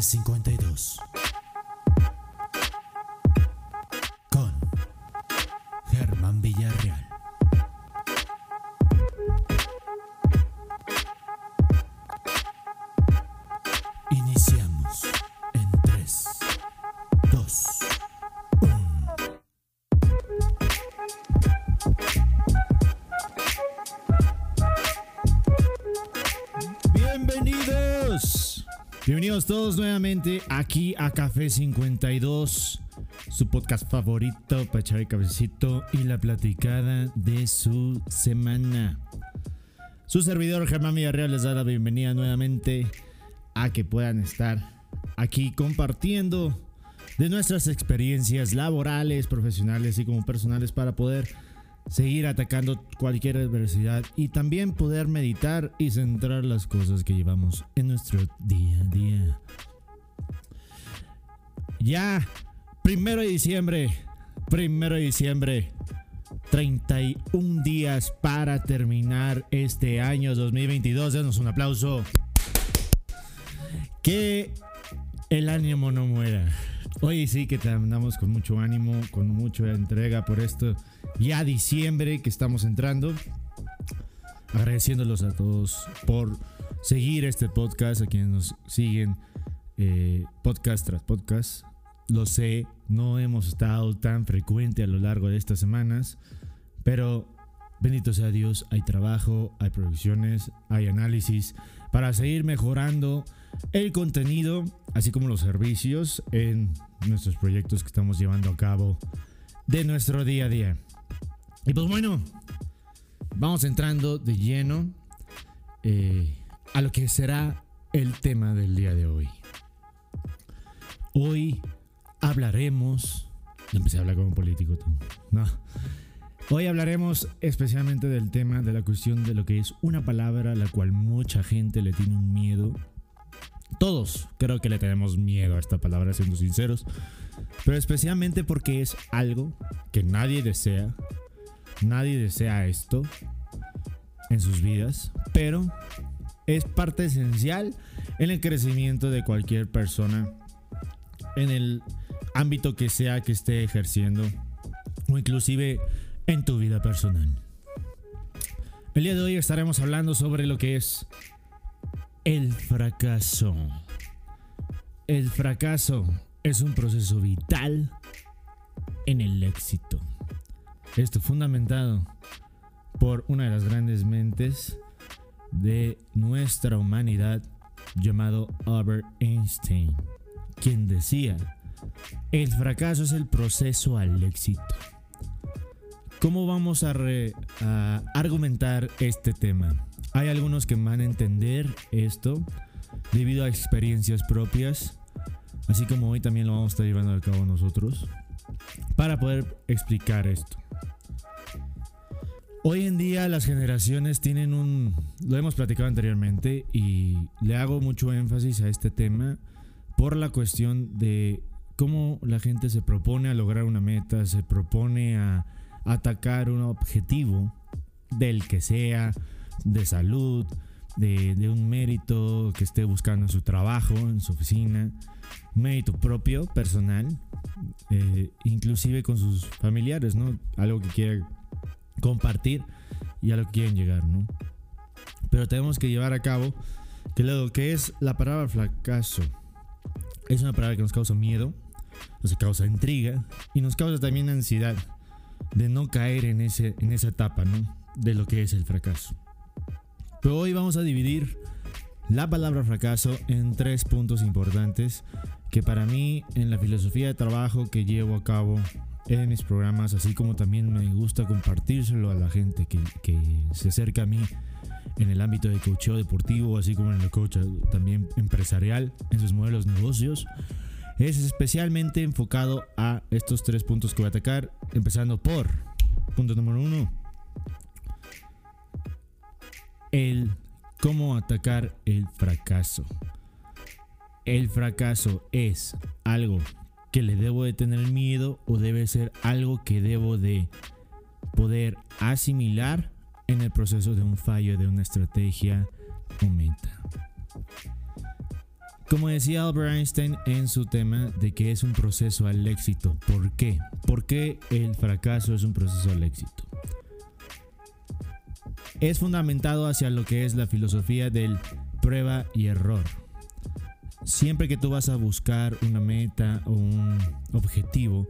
752. Todos nuevamente aquí a Café 52, su podcast favorito para echar el cabecito y la platicada de su semana. Su servidor Germán Villarreal les da la bienvenida nuevamente a que puedan estar aquí compartiendo de nuestras experiencias laborales, profesionales y como personales para poder seguir atacando cualquier adversidad y también poder meditar y centrar las cosas que llevamos en nuestro día a día. Ya, primero de diciembre, primero de diciembre, 31 días para terminar este año 2022. Denos un aplauso. Que el ánimo no muera. Hoy sí que te andamos con mucho ánimo, con mucha entrega por esto. Ya diciembre que estamos entrando. Agradeciéndolos a todos por seguir este podcast, a quienes nos siguen eh, podcast tras podcast. Lo sé, no hemos estado tan frecuente a lo largo de estas semanas, pero bendito sea Dios, hay trabajo, hay producciones, hay análisis para seguir mejorando el contenido, así como los servicios en nuestros proyectos que estamos llevando a cabo de nuestro día a día. Y pues bueno, vamos entrando de lleno eh, a lo que será el tema del día de hoy. Hoy hablaremos. Empecé a hablar como un político, tú. No. Hoy hablaremos especialmente del tema de la cuestión de lo que es una palabra a la cual mucha gente le tiene un miedo. Todos creo que le tenemos miedo a esta palabra, siendo sinceros. Pero especialmente porque es algo que nadie desea. Nadie desea esto en sus vidas. Pero es parte esencial en el crecimiento de cualquier persona. En el ámbito que sea que esté ejerciendo. O inclusive en tu vida personal. El día de hoy estaremos hablando sobre lo que es el fracaso. El fracaso es un proceso vital en el éxito. Esto fundamentado por una de las grandes mentes de nuestra humanidad llamado Albert Einstein, quien decía, el fracaso es el proceso al éxito. ¿Cómo vamos a, argumentar este tema? Hay algunos que van a entender esto debido a experiencias propias, así como hoy también lo vamos a estar llevando a cabo nosotros, para poder explicar esto. Hoy en día las generaciones tienen un... Lo hemos platicado anteriormente y le hago mucho énfasis a este tema por la cuestión de cómo la gente se propone a lograr una meta, se propone a atacar un objetivo del que sea, de salud, de, de, un mérito que esté buscando en su trabajo, en su oficina, mérito propio, personal, eh, inclusive con sus familiares, ¿no? Algo que quiera compartir y a lo que quieren llegar, ¿no? Pero tenemos que llevar a cabo que lo que es la palabra fracaso es una palabra que nos causa miedo, nos causa intriga y nos causa también ansiedad de no caer en, ese, en esa etapa, ¿no? De lo que es el fracaso. Pero hoy vamos a dividir la palabra fracaso en tres puntos importantes que para mí en la filosofía de trabajo que llevo a cabo en mis programas, así como también me gusta compartírselo a la gente que, que se acerca a mí en el ámbito de coacheo deportivo, así como en el coach también empresarial, en sus modelos de negocios, es especialmente enfocado a estos tres puntos que voy a atacar, empezando por punto número uno, el cómo atacar el fracaso. El fracaso es algo que le debo de tener miedo o debe ser algo que debo de poder asimilar en el proceso de un fallo de una estrategia o meta. Como decía Albert Einstein en su tema de que es un proceso al éxito. ¿Por qué? ¿Por qué el fracaso es un proceso al éxito? Es fundamentado hacia lo que es la filosofía del prueba y error. Siempre que tú vas a buscar una meta o un objetivo,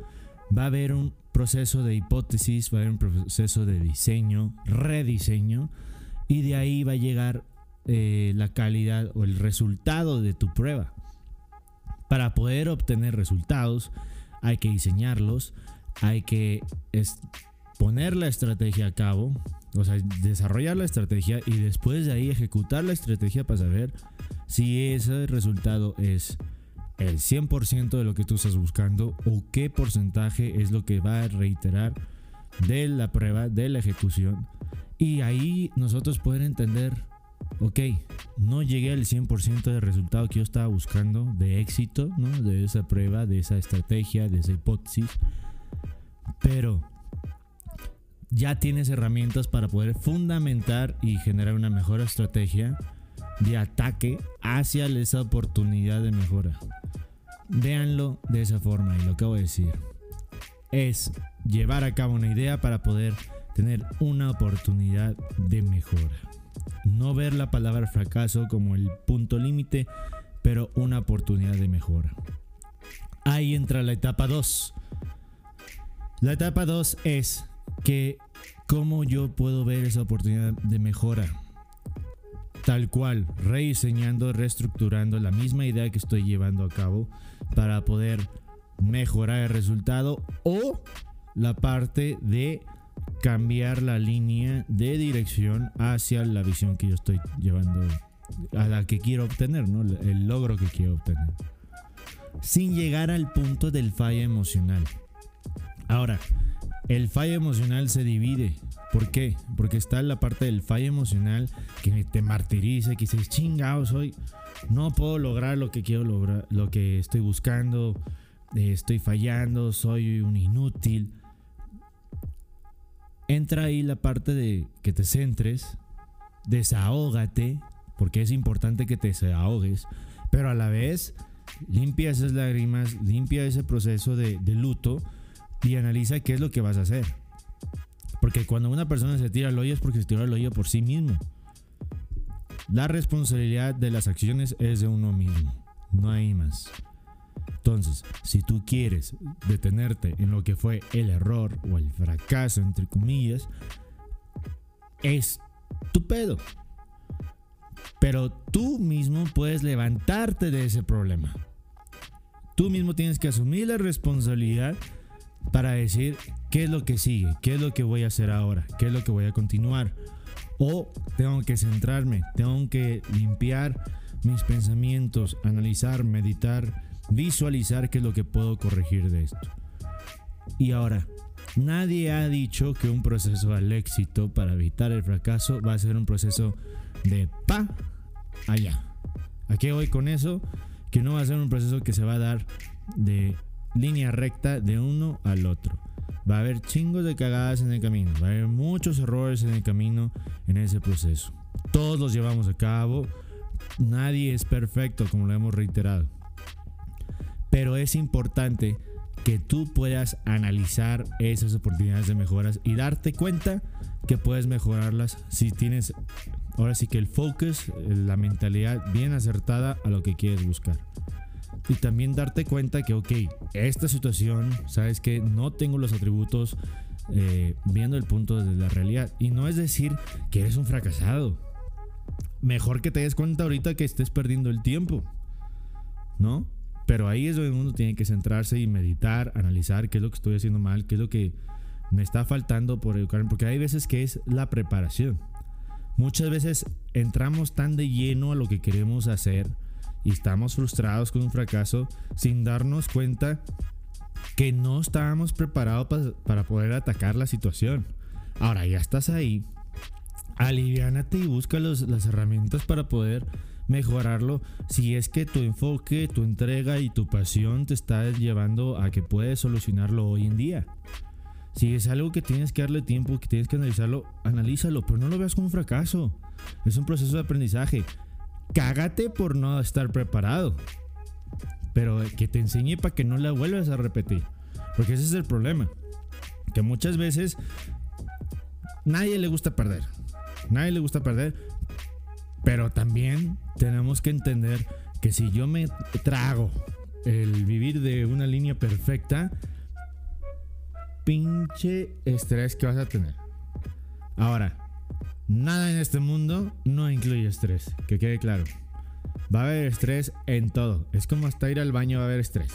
va a haber un proceso de hipótesis, va a haber un proceso de diseño, rediseño, y de ahí va a llegar eh, la calidad o el resultado de tu prueba. Para poder obtener resultados hay que diseñarlos, hay que poner la estrategia a cabo, o sea, desarrollar la estrategia y después de ahí ejecutar la estrategia para saber si ese resultado es el 100% de lo que tú estás buscando o qué porcentaje es lo que va a reiterar de la prueba, de la ejecución. Y ahí nosotros poder entender ok, no llegué al 100% del resultado que yo estaba buscando de éxito, ¿no? De esa prueba, de esa estrategia, de esa hipótesis. Pero ya tienes herramientas para poder fundamentar y generar una mejor estrategia de ataque hacia esa oportunidad de mejora. Véanlo de esa forma y lo que voy a decir es llevar a cabo una idea para poder tener una oportunidad de mejora. No ver la palabra fracaso como el punto límite, pero una oportunidad de mejora. Ahí entra la etapa 2. La etapa 2 es que cómo yo puedo ver esa oportunidad de mejora. Tal cual, rediseñando, reestructurando la misma idea que estoy llevando a cabo para poder mejorar el resultado o la parte de cambiar la línea de dirección hacia la visión que yo estoy llevando, a la que quiero obtener, ¿no? el logro que quiero obtener. Sin llegar al punto del falla emocional. Ahora, el fallo emocional se divide. ¿Por qué? Porque está la parte del fallo emocional que te martiriza, que dices, chingados, hoy no puedo lograr lo que quiero lograr, lo que estoy buscando, eh, estoy fallando, soy un inútil entra ahí la parte de que te centres, desahógate, porque es importante que te desahogues, pero a la vez limpia esas lágrimas, limpia ese proceso de, luto y analiza qué es lo que vas a hacer. Porque cuando una persona se tira al hoyo es porque se tira al hoyo por sí mismo. La responsabilidad de las acciones es de uno mismo, no hay más. Entonces, si tú quieres detenerte en lo que fue el error o el fracaso, entre comillas, es tu pedo. Pero tú mismo puedes levantarte de ese problema. Tú mismo tienes que asumir la responsabilidad para decir qué es lo que sigue, qué es lo que voy a hacer ahora, qué es lo que voy a continuar. O tengo que centrarme, tengo que limpiar mis pensamientos, analizar, meditar visualizar qué es lo que puedo corregir de esto. Y ahora, nadie ha dicho que un proceso al éxito para evitar el fracaso va a ser un proceso de pa allá. ¿A qué voy con eso? Que no va a ser un proceso que se va a dar de línea recta de uno al otro. Va a haber chingos de cagadas en el camino, va a haber muchos errores en el camino en ese proceso. Todos los llevamos a cabo, nadie es perfecto como lo hemos reiterado. Pero es importante que tú puedas analizar esas oportunidades de mejoras y darte cuenta que puedes mejorarlas si tienes ahora sí que el focus, la mentalidad bien acertada a lo que quieres buscar. Y también darte cuenta que, ok, esta situación, sabes que no tengo los atributos eh, viendo el punto de la realidad. Y no es decir que eres un fracasado. Mejor que te des cuenta ahorita que estés perdiendo el tiempo. ¿No? Pero ahí es donde uno tiene que centrarse y meditar, analizar qué es lo que estoy haciendo mal, qué es lo que me está faltando por educarme, porque hay veces que es la preparación. Muchas veces entramos tan de lleno a lo que queremos hacer y estamos frustrados con un fracaso sin darnos cuenta que no estábamos preparados para, poder atacar la situación. Ahora ya estás ahí, aliviánate y busca las herramientas para poder mejorarlo si es que tu enfoque, tu entrega y tu pasión te está llevando a que puedes solucionarlo hoy en día. Si es algo que tienes que darle tiempo, que tienes que analizarlo, analízalo, pero no lo veas como un fracaso. Es un proceso de aprendizaje. cágate por no estar preparado. Pero que te enseñe para que no la vuelvas a repetir. Porque ese es el problema. Que muchas veces nadie le gusta perder. Nadie le gusta perder. Pero también tenemos que entender que si yo me trago el vivir de una línea perfecta, pinche estrés que vas a tener. Ahora, nada en este mundo no incluye estrés, que quede claro. Va a haber estrés en todo. Es como hasta ir al baño va a haber estrés.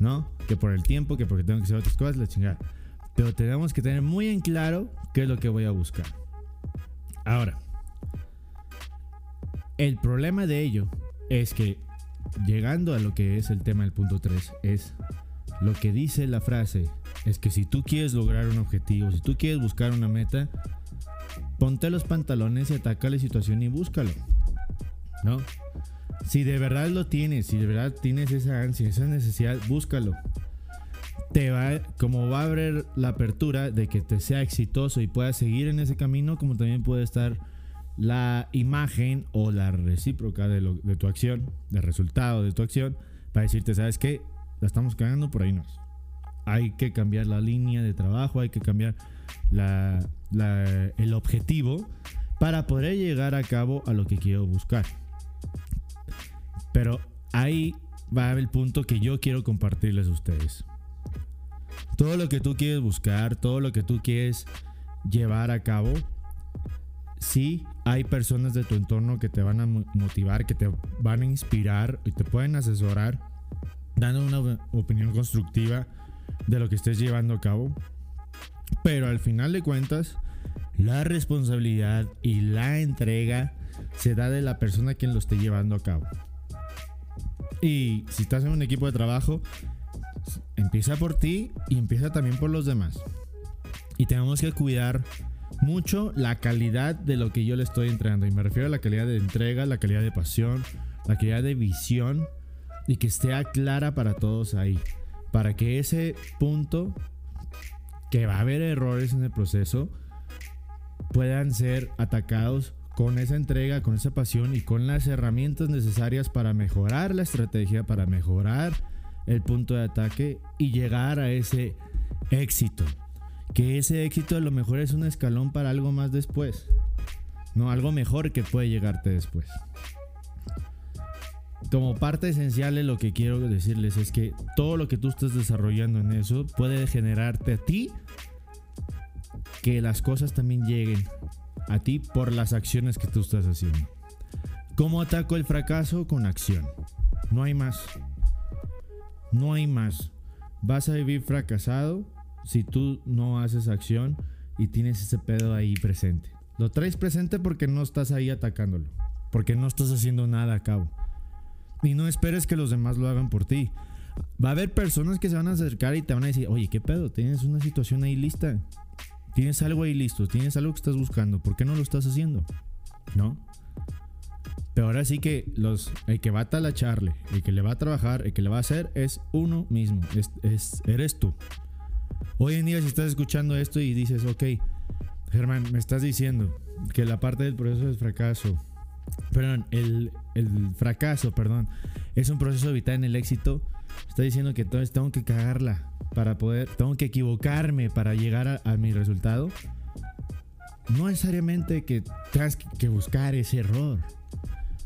¿No? Que por el tiempo, que porque tengo que hacer otras cosas, la chingada. Pero tenemos que tener muy en claro qué es lo que voy a buscar. Ahora, el problema de ello es que llegando a lo que es el tema del punto 3, es lo que dice la frase, es que si tú quieres lograr un objetivo, si tú quieres buscar una meta, ponte los pantalones y ataca la situación y búscalo. ¿No? Si de verdad lo tienes, si de verdad tienes esa ansia, esa necesidad, búscalo. Te va, como va a haber la apertura de que te sea exitoso y puedas seguir en ese camino, como también puede estar la imagen o la recíproca de, tu acción, del resultado de tu acción, para decirte, ¿sabes qué? La estamos cagando, por ahí no. Hay que cambiar la línea de trabajo, hay que cambiar el objetivo para poder llegar a cabo a lo que quiero buscar. Pero ahí va el punto que yo quiero compartirles a ustedes. Todo lo que tú quieres buscar, todo lo que tú quieres llevar a cabo, sí hay personas de tu entorno que te van a motivar, que te van a inspirar y te pueden asesorar, dando una opinión constructiva de lo que estés llevando a cabo. Pero al final de cuentas, la responsabilidad y la entrega se da de la persona quien lo esté llevando a cabo. Y si estás en un equipo de trabajo, empieza por ti y empieza también por los demás. Y tenemos que cuidar mucho la calidad de lo que yo le estoy entregando. Y me refiero a la calidad de entrega, la calidad de pasión, la calidad de visión y que esté clara para todos ahí. Para que ese punto, que va a haber errores en el proceso, puedan ser atacados con esa entrega, con esa pasión y con las herramientas necesarias para mejorar la estrategia, para mejorar el punto de ataque y llegar a ese éxito que ese éxito a lo mejor es un escalón para algo más después. No, algo mejor que puede llegarte después. Como parte esencial de lo que quiero decirles es que todo lo que tú estás desarrollando en eso puede generarte a ti que las cosas también lleguen a ti por las acciones que tú estás haciendo. ¿Cómo ataco el fracaso? Con acción. No hay más. No hay más. Vas a vivir fracasado si tú no haces acción y tienes ese pedo ahí presente. Lo traes presente porque no estás ahí atacándolo, porque no estás haciendo nada a cabo. Y no esperes que los demás lo hagan por ti. Va a haber personas que se van a acercar y te van a decir, oye, ¿qué pedo? Tienes una situación ahí lista. Tienes algo ahí listo, tienes algo que estás buscando. ¿Por qué no lo estás haciendo? ¿No? Pero ahora sí que los, el que va a talacharle, el que le va a trabajar, el que le va a hacer es uno mismo. es, eres tú. Hoy en día si estás escuchando esto y dices, ok, Germán, me estás diciendo que la parte del proceso es fracaso. Perdón, el, fracaso, perdón, es un proceso vital en el éxito. Está diciendo que entonces tengo que cagarla para poder, tengo que equivocarme para llegar a, mi resultado. No necesariamente que tengas que buscar ese error.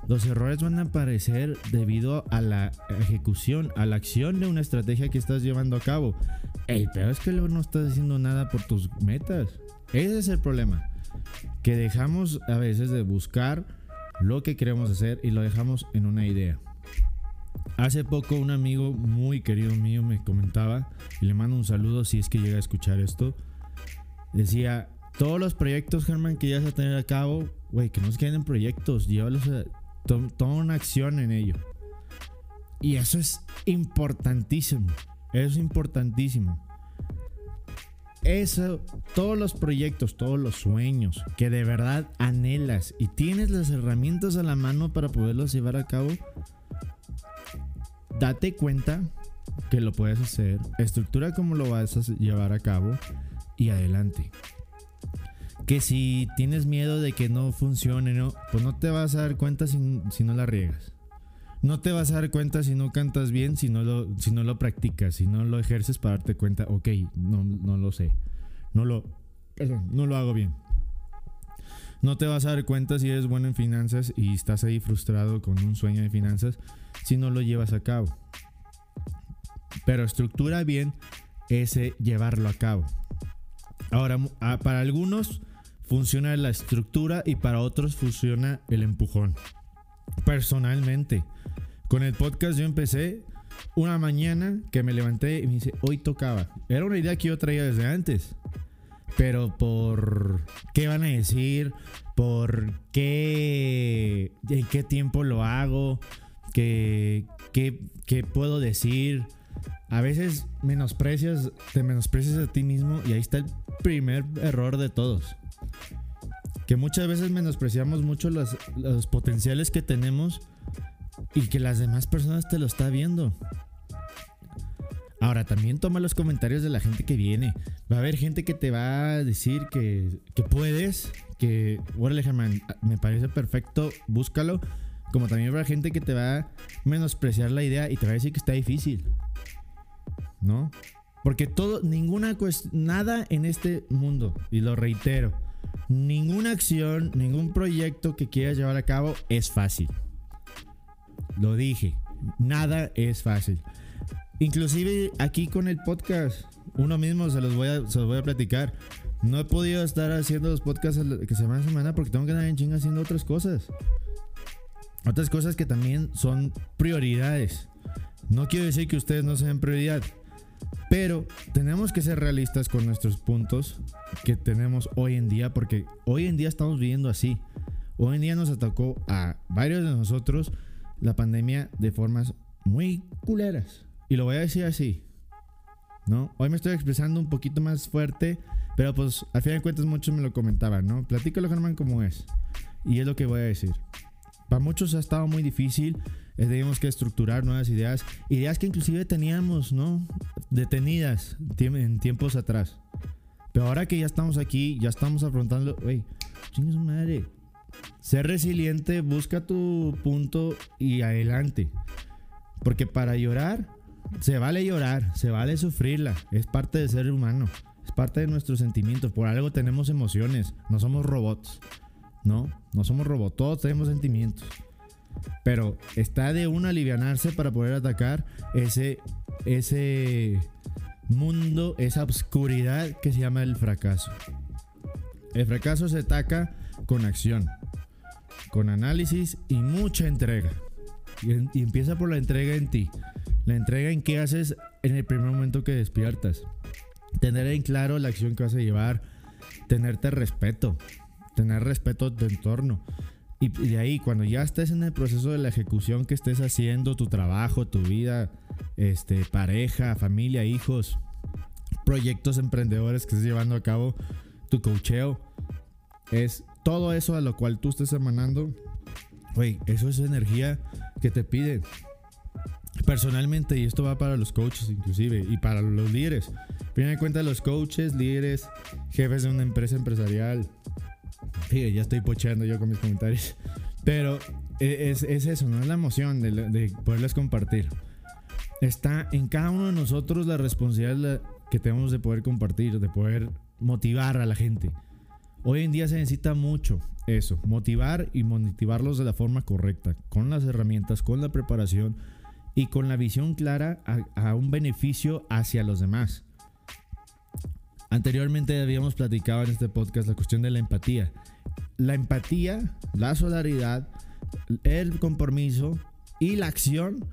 Los errores van a aparecer debido a la ejecución, a la acción de una estrategia que estás llevando a cabo. El peor es que luego no estás haciendo nada por tus metas. Ese es el problema. Que dejamos a veces de buscar lo que queremos hacer y lo dejamos en una idea. Hace poco un amigo muy querido mío me comentaba, y le mando un saludo si es que llega a escuchar esto, decía, todos los proyectos, Germán, que ya vas a tener a cabo, güey, que no se queden en proyectos, llévalos a, toma una acción en ello. Y eso es importantísimo. Eso es importantísimo. Eso, todos los proyectos, todos los sueños que de verdad anhelas y tienes las herramientas a la mano para poderlos llevar a cabo, date cuenta que lo puedes hacer, estructura cómo lo vas a llevar a cabo y adelante. que si tienes miedo de que no funcione, ¿no? Pues no te vas a dar cuenta si, si no la riegas. No te vas a dar cuenta si no cantas bien, si no lo, si no lo practicas, si no lo ejerces para darte cuenta, ok, no, no lo sé. No lo, no lo hago bien. No te vas a dar cuenta si eres bueno en finanzas y estás ahí frustrado con un sueño de finanzas si no lo llevas a cabo. Pero estructura bien ese llevarlo a cabo. Ahora, para algunos funciona la estructura y para otros funciona el empujón. Personalmente, con el podcast yo empecé una mañana que me levanté y me dice, hoy tocaba. Era una idea que yo traía desde antes. Pero por qué van a decir, por qué, en qué tiempo lo hago, qué, qué, qué puedo decir. A veces menosprecias, te menosprecias a ti mismo y ahí está el primer error de todos. Que muchas veces menospreciamos mucho los, los potenciales que tenemos y que las demás personas te lo está viendo. Ahora, también toma los comentarios de la gente que viene. Va a haber gente que te va a decir que, que puedes, que, órale, Germán, me parece perfecto, búscalo. Como también haber gente que te va a menospreciar la idea y te va a decir que está difícil. ¿No? Porque todo, ninguna nada en este mundo, y lo reitero, ninguna acción, ningún proyecto que quieras llevar a cabo es fácil. Lo dije, nada es fácil. Inclusive aquí con el podcast, uno mismo se los voy a, platicar. No he podido estar haciendo los podcasts que semana a semana porque tengo que andar en chinga haciendo otras cosas. Otras cosas que también son prioridades. No quiero decir que ustedes no sean prioridad, pero tenemos que ser realistas con nuestros puntos que tenemos hoy en día porque hoy en día estamos viviendo así. Hoy en día nos atacó a varios de nosotros la pandemia de formas muy culeras. Y lo voy a decir así. ¿No? Hoy me estoy expresando un poquito más fuerte, pero pues al fin de cuentas muchos me lo comentaban, ¿no? Platícalo, Germán, como es. Y es lo que voy a decir. Para muchos ha estado muy difícil. Eh, tenemos que estructurar nuevas ideas. Ideas que inclusive teníamos, ¿no? Detenidas en tiempos atrás. Pero ahora que ya estamos aquí, ya estamos afrontando. Wey, chingue su madre. Ser resiliente, busca tu punto y adelante. Porque para llorar, se vale llorar, se vale sufrirla. Es parte de ser humano. Es parte de nuestros sentimientos. Por algo tenemos emociones. No somos robots. No, no somos robots. Todos tenemos sentimientos. Pero está de uno alivianarse para poder atacar ese, ese mundo, esa oscuridad que se llama el fracaso. El fracaso se ataca con acción con análisis y mucha entrega. Y, empieza por la entrega en ti. La entrega en qué haces en el primer momento que despiertas. Tener en claro la acción que vas a llevar. Tenerte respeto. Tener respeto a tu entorno. Y, de ahí, cuando ya estés en el proceso de la ejecución que estés haciendo, tu trabajo, tu vida, este, pareja, familia, hijos, proyectos emprendedores que estés llevando a cabo, tu cocheo, es todo eso a lo cual tú estés emanando, güey, eso es energía que te pide. Personalmente, y esto va para los coaches inclusive, y para los líderes. Primero en cuenta los coaches, líderes, jefes de una empresa empresarial. Fíjate, ya estoy pocheando yo con mis comentarios. Pero e, es, eso, ¿no? Es la emoción de poderles compartir. Está en cada uno de nosotros la responsabilidad que tenemos de poder compartir, de poder motivar a la gente. Hoy en día se necesita mucho eso, motivar y motivarlos de la forma correcta, con las herramientas, con la preparación y con la visión clara a, un beneficio hacia los demás. Anteriormente habíamos platicado en este podcast la cuestión de la empatía. La empatía, la solidaridad, el compromiso y la acción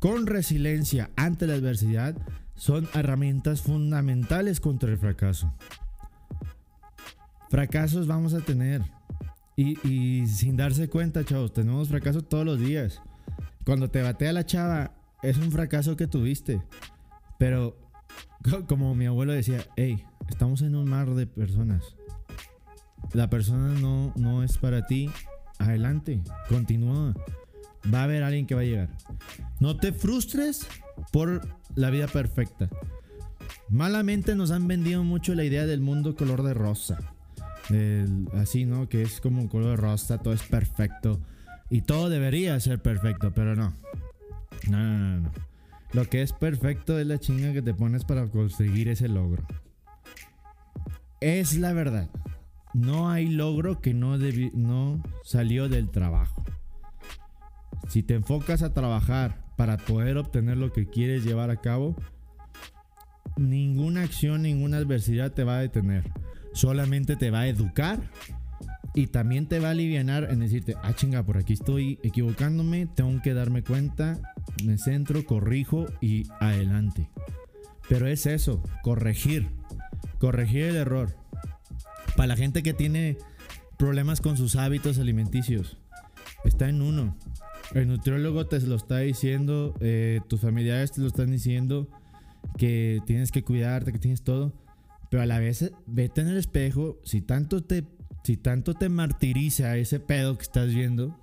con resiliencia ante la adversidad son herramientas fundamentales contra el fracaso. Fracasos vamos a tener. Y, sin darse cuenta, chavos, tenemos fracasos todos los días. Cuando te batea la chava, es un fracaso que tuviste. Pero, como mi abuelo decía, hey, estamos en un mar de personas. La persona no, no es para ti. Adelante, continúa. Va a haber alguien que va a llegar. No te frustres por la vida perfecta. Malamente nos han vendido mucho la idea del mundo color de rosa así, ¿no? Que es como un color rosa, todo es perfecto. Y todo debería ser perfecto, pero no. No, no, no, no. Lo que es perfecto es la chinga que te pones para conseguir ese logro. Es la verdad. No hay logro que no, no salió del trabajo. Si te enfocas a trabajar para poder obtener lo que quieres llevar a cabo, ninguna acción, ninguna adversidad te va a detener. Solamente te va a educar y también te va a aliviar en decirte, ah chinga, por aquí estoy equivocándome, tengo que darme cuenta, me centro, corrijo y adelante. Pero es eso, corregir, corregir el error. Para la gente que tiene problemas con sus hábitos alimenticios, está en uno. El nutriólogo te lo está diciendo, eh, tus familiares te lo están diciendo, que tienes que cuidarte, que tienes todo. Pero a la vez, vete en el espejo, si tanto te, si tanto te martiriza ese pedo que estás viendo,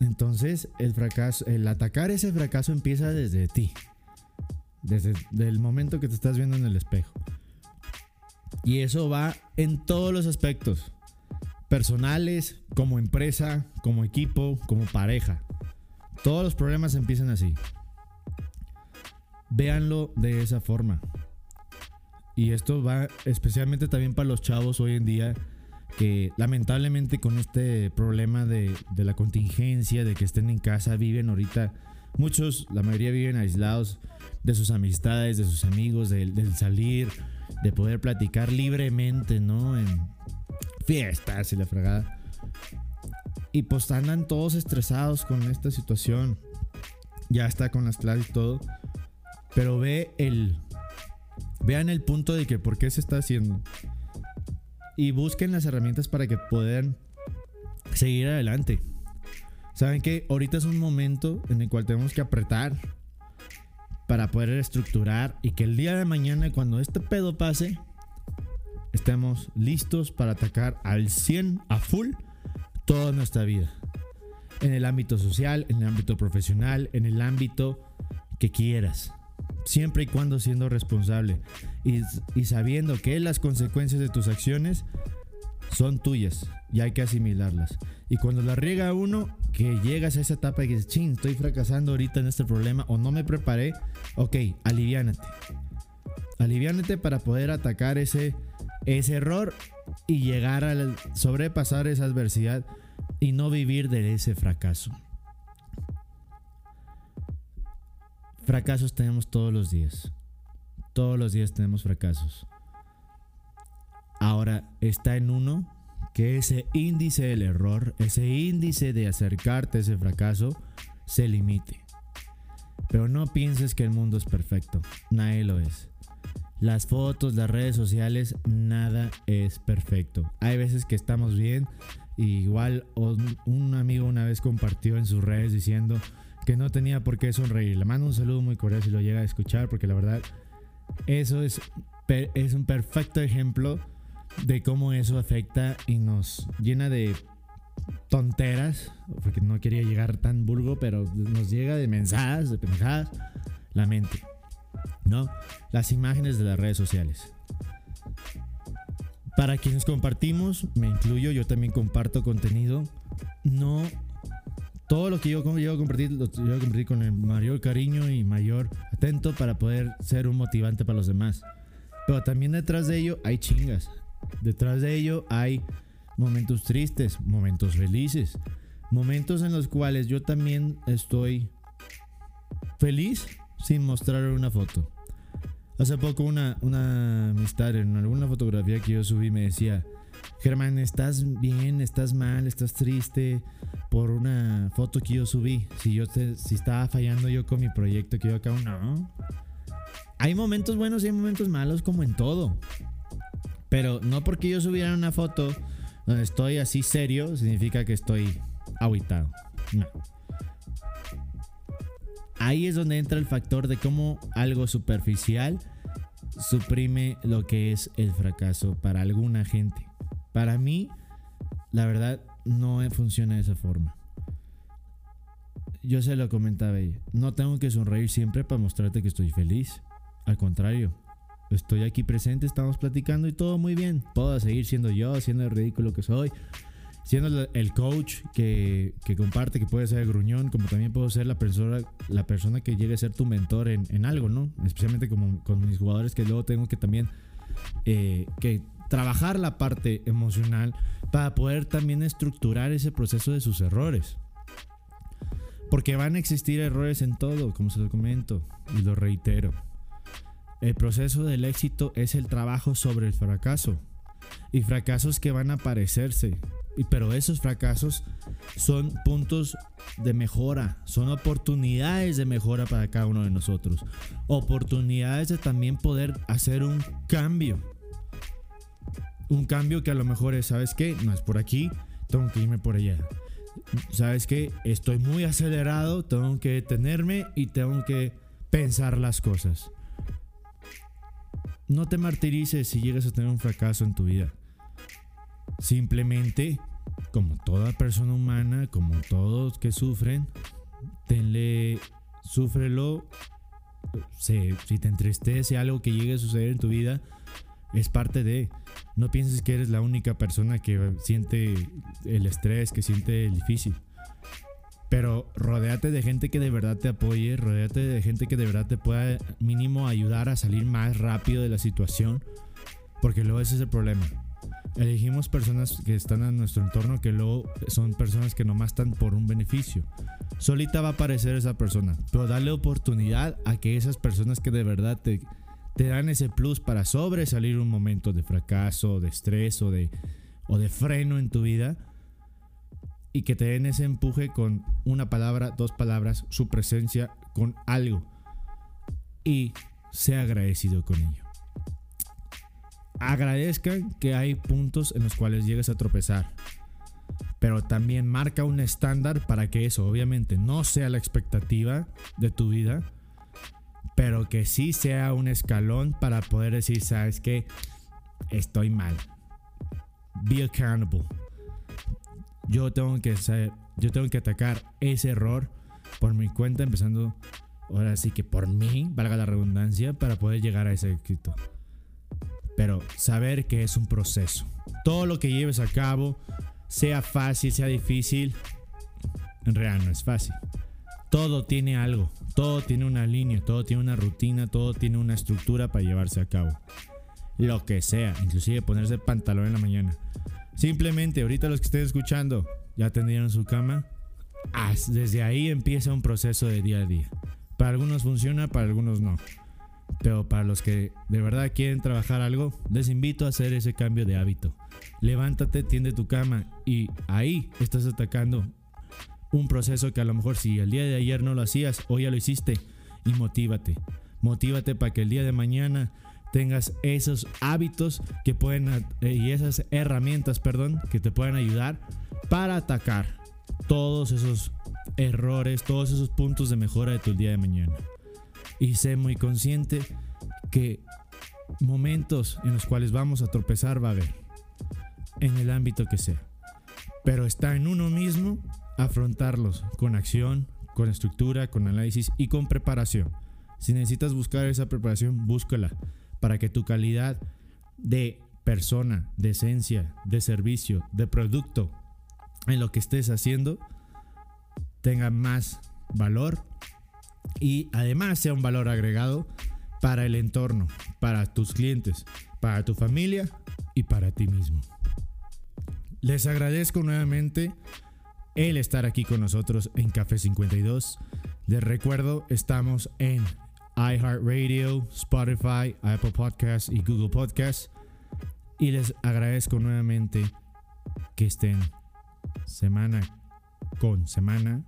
entonces el fracaso, el atacar ese fracaso empieza desde ti. Desde el momento que te estás viendo en el espejo. Y eso va en todos los aspectos. Personales, como empresa, como equipo, como pareja. Todos los problemas empiezan así. Véanlo de esa forma. Y esto va especialmente también para los chavos hoy en día que lamentablemente con este problema de, la contingencia, de que estén en casa, viven ahorita, muchos, la mayoría viven aislados de sus amistades, de sus amigos, del, salir, de poder platicar libremente, ¿no? En fiestas y la fregada. Y pues andan todos estresados con esta situación. Ya está con las clases y todo. Pero ve el. Vean el punto de que por qué se está haciendo. Y busquen las herramientas para que puedan seguir adelante. Saben que ahorita es un momento en el cual tenemos que apretar para poder estructurar y que el día de mañana cuando este pedo pase estemos listos para atacar al 100 a full toda nuestra vida. En el ámbito social, en el ámbito profesional, en el ámbito que quieras siempre y cuando siendo responsable y, sabiendo que las consecuencias de tus acciones son tuyas y hay que asimilarlas. Y cuando la riega uno, que llegas a esa etapa y dices, ching, estoy fracasando ahorita en este problema o no me preparé, ok, aliviánate. Aliviánate para poder atacar ese, ese error y llegar a sobrepasar esa adversidad y no vivir de ese fracaso. Fracasos tenemos todos los días. Todos los días tenemos fracasos. Ahora está en uno que ese índice del error, ese índice de acercarte a ese fracaso, se limite. Pero no pienses que el mundo es perfecto. Nadie lo es. Las fotos, las redes sociales, nada es perfecto. Hay veces que estamos bien. igual un amigo una vez compartió en sus redes diciendo, que no tenía por qué sonreír. Le mando un saludo muy cordial si lo llega a escuchar, porque la verdad, eso es, es un perfecto ejemplo de cómo eso afecta y nos llena de tonteras, porque no quería llegar tan vulgo, pero nos llega de mensajes, de pendejadas, la mente. ¿No? Las imágenes de las redes sociales. Para quienes compartimos, me incluyo, yo también comparto contenido. No todo lo que yo llevo a compartir, lo llevo a compartir con el mayor cariño y mayor atento para poder ser un motivante para los demás. Pero también detrás de ello hay chingas. Detrás de ello hay momentos tristes, momentos felices, momentos en los cuales yo también estoy feliz sin mostrar una foto. Hace poco una, una amistad en alguna fotografía que yo subí me decía, Germán, ¿estás bien? ¿Estás mal? ¿Estás triste? Por una foto que yo subí. Si yo si estaba fallando yo con mi proyecto que yo acabo, no. Hay momentos buenos y hay momentos malos como en todo. Pero no porque yo subiera una foto donde estoy así serio, significa que estoy aguitado. No. Ahí es donde entra el factor de cómo algo superficial suprime lo que es el fracaso para alguna gente. Para mí, la verdad, no funciona de esa forma. Yo se lo comentaba ella. No tengo que sonreír siempre para mostrarte que estoy feliz. Al contrario, estoy aquí presente, estamos platicando y todo muy bien. Puedo seguir siendo yo, siendo el ridículo que soy, siendo el coach que, comparte, que puede ser el gruñón, como también puedo ser la persona, la persona que llegue a ser tu mentor en, algo, ¿no? Especialmente como con mis jugadores que luego tengo que también eh, que trabajar la parte emocional para poder también estructurar ese proceso de sus errores. Porque van a existir errores en todo, como se lo comento y lo reitero. El proceso del éxito es el trabajo sobre el fracaso y fracasos que van a aparecerse. Pero esos fracasos son puntos de mejora, son oportunidades de mejora para cada uno de nosotros. Oportunidades de también poder hacer un cambio. Un cambio que a lo mejor es, ¿sabes qué? No es por aquí, tengo que irme por allá. ¿Sabes qué? Estoy muy acelerado, tengo que detenerme y tengo que pensar las cosas. No te martirices si llegas a tener un fracaso en tu vida. Simplemente, como toda persona humana, como todos que sufren, tenle, súfrelo. Si, si te entristece algo que llegue a suceder en tu vida, es parte de. No pienses que eres la única persona que siente el estrés, que siente el difícil. Pero rodeate de gente que de verdad te apoye, rodeate de gente que de verdad te pueda mínimo ayudar a salir más rápido de la situación, porque luego ese es el problema. Elegimos personas que están en nuestro entorno que luego son personas que nomás están por un beneficio. Solita va a aparecer esa persona, pero dale oportunidad a que esas personas que de verdad te, te dan ese plus para sobresalir un momento de fracaso, de estrés o de, o de freno en tu vida, y que te den ese empuje con una palabra, dos palabras, su presencia, con algo. Y sea agradecido con ello. Agradezcan que hay puntos en los cuales llegues a tropezar. Pero también marca un estándar para que eso obviamente no sea la expectativa de tu vida. Pero que sí sea un escalón para poder decir, sabes que estoy mal. Be accountable yo tengo que yo tengo que atacar ese error por mi cuenta, empezando ahora sí que por mí, valga la redundancia, para poder llegar a ese éxito. Pero saber que es un proceso. Todo lo que lleves a cabo, sea fácil, sea difícil, en realidad no es fácil. Todo tiene algo, todo tiene una línea, todo tiene una rutina, todo tiene una estructura para llevarse a cabo. Lo que sea, inclusive ponerse pantalón en la mañana. Simplemente ahorita los que estén escuchando ya tendrían su cama. Desde ahí empieza un proceso de día a día. Para algunos funciona, para algunos no. Pero para los que de verdad quieren trabajar algo, les invito a hacer ese cambio de hábito. Levántate, tiende tu cama y ahí estás atacando un proceso que a lo mejor si el día de ayer no lo hacías, hoy ya lo hiciste y motívate. Motívate para que el día de mañana tengas esos hábitos que pueden eh, y esas herramientas, perdón, que te pueden ayudar para atacar todos esos errores, todos esos puntos de mejora de tu día de mañana. Y sé muy consciente que momentos en los cuales vamos a tropezar va a haber, en el ámbito que sea. Pero está en uno mismo afrontarlos con acción, con estructura, con análisis y con preparación. Si necesitas buscar esa preparación, búscala para que tu calidad de persona, de esencia, de servicio, de producto en lo que estés haciendo tenga más valor y además sea un valor agregado para el entorno, para tus clientes, para tu familia y para ti mismo. Les agradezco nuevamente el estar aquí con nosotros en Café 52. Les recuerdo, estamos en iHeartRadio, Spotify, Apple Podcasts y Google Podcasts. Y les agradezco nuevamente que estén semana con semana.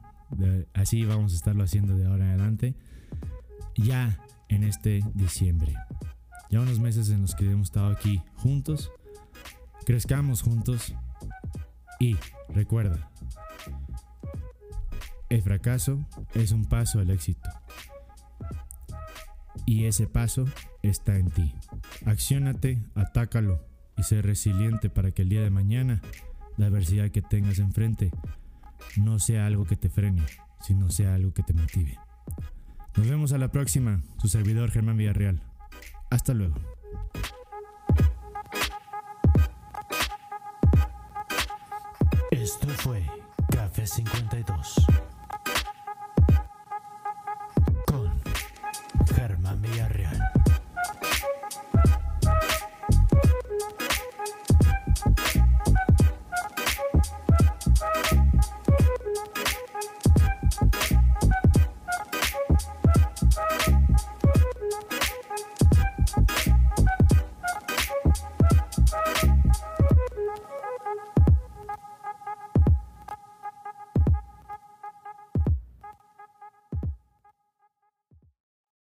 así vamos a estarlo haciendo de ahora en adelante. Ya en este diciembre. Ya unos meses en los que hemos estado aquí juntos. Crezcamos juntos. Y recuerda, el fracaso es un paso al éxito. Y ese paso está en ti. Acciónate, atácalo y sé resiliente para que el día de mañana la adversidad que tengas enfrente no sea algo que te frene, sino sea algo que te motive. Nos vemos a la próxima, su servidor Germán Villarreal. Hasta luego.